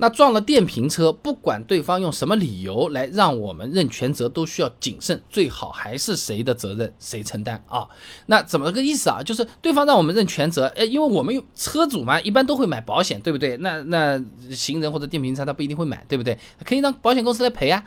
那撞了电瓶车，不管对方用什么理由来让我们认全责，都需要谨慎，最好还是谁的责任谁承担啊？那怎么个意思啊？就是对方让我们认全责，哎，因为我们有车主嘛，一般都会买保险，对不对？那那行人或者电瓶车他不一定会买，对不对？可以让保险公司来赔啊。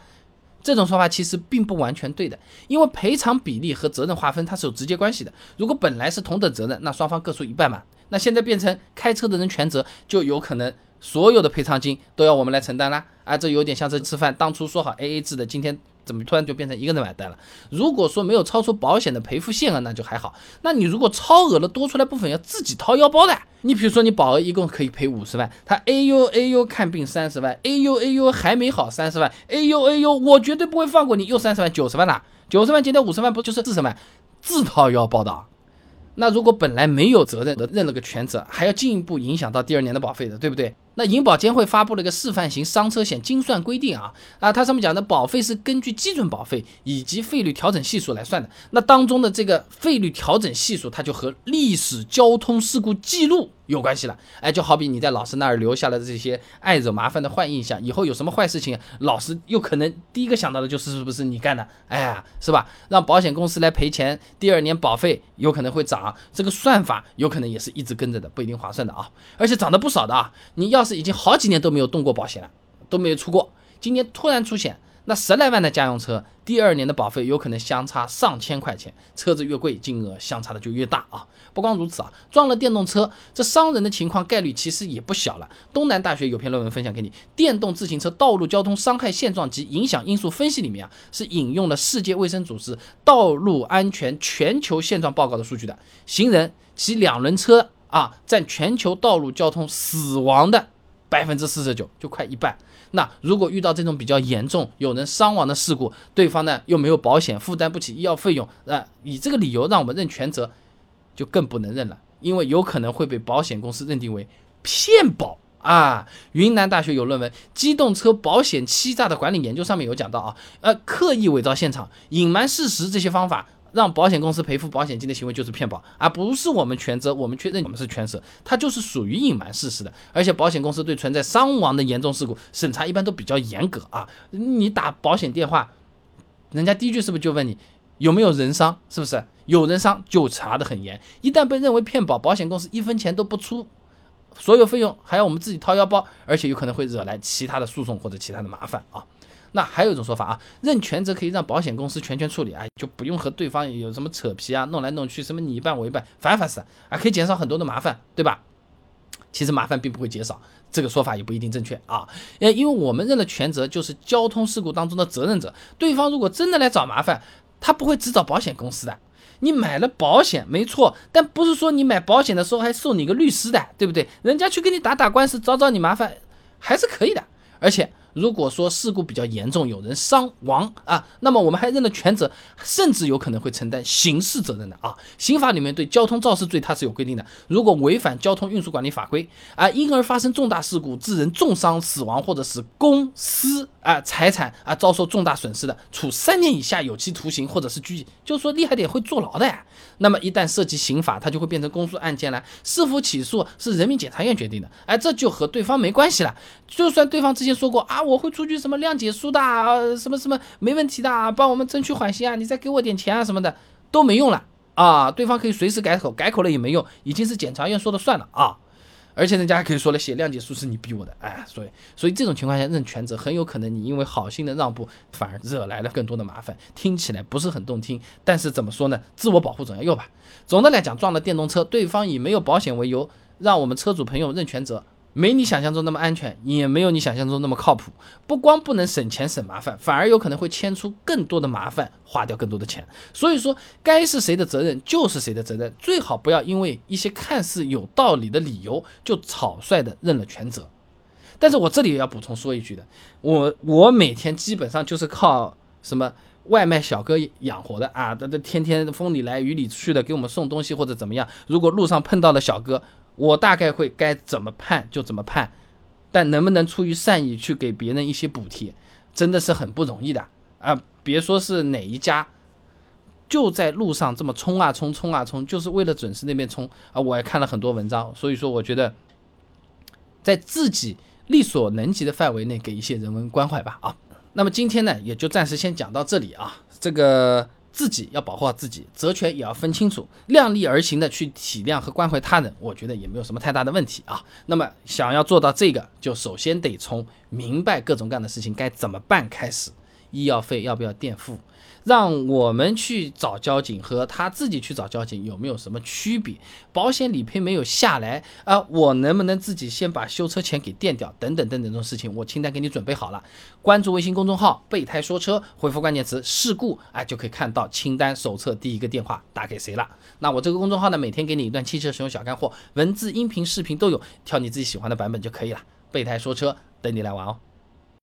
这种说法其实并不完全对的，因为赔偿比例和责任划分它是有直接关系的。如果本来是同等责任，那双方各出一半嘛。那现在变成开车的人全责，就有可能所有的赔偿金都要我们来承担啦。啊，这有点像是吃饭，当初说好 A A 制的，今天怎么突然就变成一个人买单了？如果说没有超出保险的赔付限额，那就还好。那你如果超额了，多出来部分要自己掏腰包的。你比如说，你保额一共可以赔五十万，他 A U A U 看病三十万，A U A U 还没好三十万，A U A U 我绝对不会放过你，又三十万，九十万了，九十万减掉五十万，不就是四十万？自掏腰包的。那如果本来没有责任的认了个全责，还要进一步影响到第二年的保费的，对不对？那银保监会发布了一个示范型伤车险精算规定啊啊，它上面讲的保费是根据基准保费以及费率调整系数来算的。那当中的这个费率调整系数，它就和历史交通事故记录有关系了。哎，就好比你在老师那儿留下了这些爱惹麻烦的坏印象，以后有什么坏事情，老师又可能第一个想到的就是是不是你干的？哎，是吧？让保险公司来赔钱，第二年保费有可能会涨，这个算法有可能也是一直跟着的，不一定划算的啊，而且涨得不少的啊，你要。是已经好几年都没有动过保险了，都没有出过。今年突然出险，那十来万的家用车，第二年的保费有可能相差上千块钱。车子越贵，金额相差的就越大啊！不光如此啊，撞了电动车，这伤人的情况概率其实也不小了。东南大学有篇论文分享给你，《电动自行车道路交通伤害现状及影响因素分析》里面啊，是引用了世界卫生组织道路安全全球现状报告的数据的。行人骑两轮车啊，占全球道路交通死亡的。百分之四十九，就快一半。那如果遇到这种比较严重、有人伤亡的事故，对方呢又没有保险，负担不起医药费用，啊，以这个理由让我们认全责，就更不能认了，因为有可能会被保险公司认定为骗保啊。云南大学有论文《机动车保险欺诈的管理研究》，上面有讲到啊，呃，刻意伪造现场、隐瞒事实这些方法。让保险公司赔付保险金的行为就是骗保，而不是我们全责。我们确认我们是全责，它就是属于隐瞒事实的。而且保险公司对存在伤亡的严重事故审查一般都比较严格啊。你打保险电话，人家第一句是不是就问你有没有人伤？是不是有人伤就查得很严。一旦被认为骗保，保险公司一分钱都不出，所有费用还要我们自己掏腰包，而且有可能会惹来其他的诉讼或者其他的麻烦啊。那还有一种说法啊，认全责可以让保险公司全权处理啊，就不用和对方有什么扯皮啊，弄来弄去，什么你一半我一半，烦烦死啊，可以减少很多的麻烦，对吧？其实麻烦并不会减少，这个说法也不一定正确啊，呃，因为我们认了全责就是交通事故当中的责任者，对方如果真的来找麻烦，他不会只找保险公司的。你买了保险没错，但不是说你买保险的时候还送你个律师的，对不对？人家去跟你打打官司，找找你麻烦还是可以的，而且。如果说事故比较严重，有人伤亡啊，那么我们还认了全责，甚至有可能会承担刑事责任的啊。刑法里面对交通肇事罪它是有规定的，如果违反交通运输管理法规啊，因而发生重大事故致人重伤、死亡，或者是公司啊财产啊遭受重大损失的，处三年以下有期徒刑或者是拘役，就是说厉害点会坐牢的呀。那么一旦涉及刑法，它就会变成公诉案件了，是否起诉是人民检察院决定的，哎，这就和对方没关系了。就算对方之前说过啊。我会出具什么谅解书的，什么什么没问题的，帮我们争取缓刑啊，你再给我点钱啊什么的都没用了啊，对方可以随时改口，改口了也没用，已经是检察院说的算了啊，而且人家还可以说了，写谅解书是你逼我的，哎，所以所以这种情况下认全责，很有可能你因为好心的让步，反而惹来了更多的麻烦，听起来不是很动听，但是怎么说呢，自我保护总要用吧。总的来讲，撞了电动车，对方以没有保险为由，让我们车主朋友认全责。没你想象中那么安全，也没有你想象中那么靠谱。不光不能省钱省麻烦，反而有可能会牵出更多的麻烦，花掉更多的钱。所以说，该是谁的责任就是谁的责任，最好不要因为一些看似有道理的理由就草率的认了全责。但是我这里也要补充说一句的，我我每天基本上就是靠什么外卖小哥养活的啊，他他天天风里来雨里去的给我们送东西或者怎么样。如果路上碰到了小哥，我大概会该怎么判就怎么判，但能不能出于善意去给别人一些补贴，真的是很不容易的啊！别说是哪一家，就在路上这么冲啊冲冲啊冲，就是为了准时那边冲啊！我也看了很多文章，所以说我觉得，在自己。力所能及的范围内给一些人文关怀吧啊。那么今天呢，也就暂时先讲到这里啊。这个自己要保护好自己，责权也要分清楚，量力而行的去体谅和关怀他人，我觉得也没有什么太大的问题啊。那么想要做到这个，就首先得从明白各种各样的事情该怎么办开始。医药费要不要垫付？让我们去找交警和他自己去找交警有没有什么区别？保险理赔没有下来啊，我能不能自己先把修车钱给垫掉？等等等等这种事情，我清单给你准备好了。关注微信公众号“备胎说车”，回复关键词“事故”，哎，就可以看到清单手册第一个电话打给谁了。那我这个公众号呢，每天给你一段汽车使用小干货，文字、音频、视频都有，挑你自己喜欢的版本就可以了。备胎说车，等你来玩哦。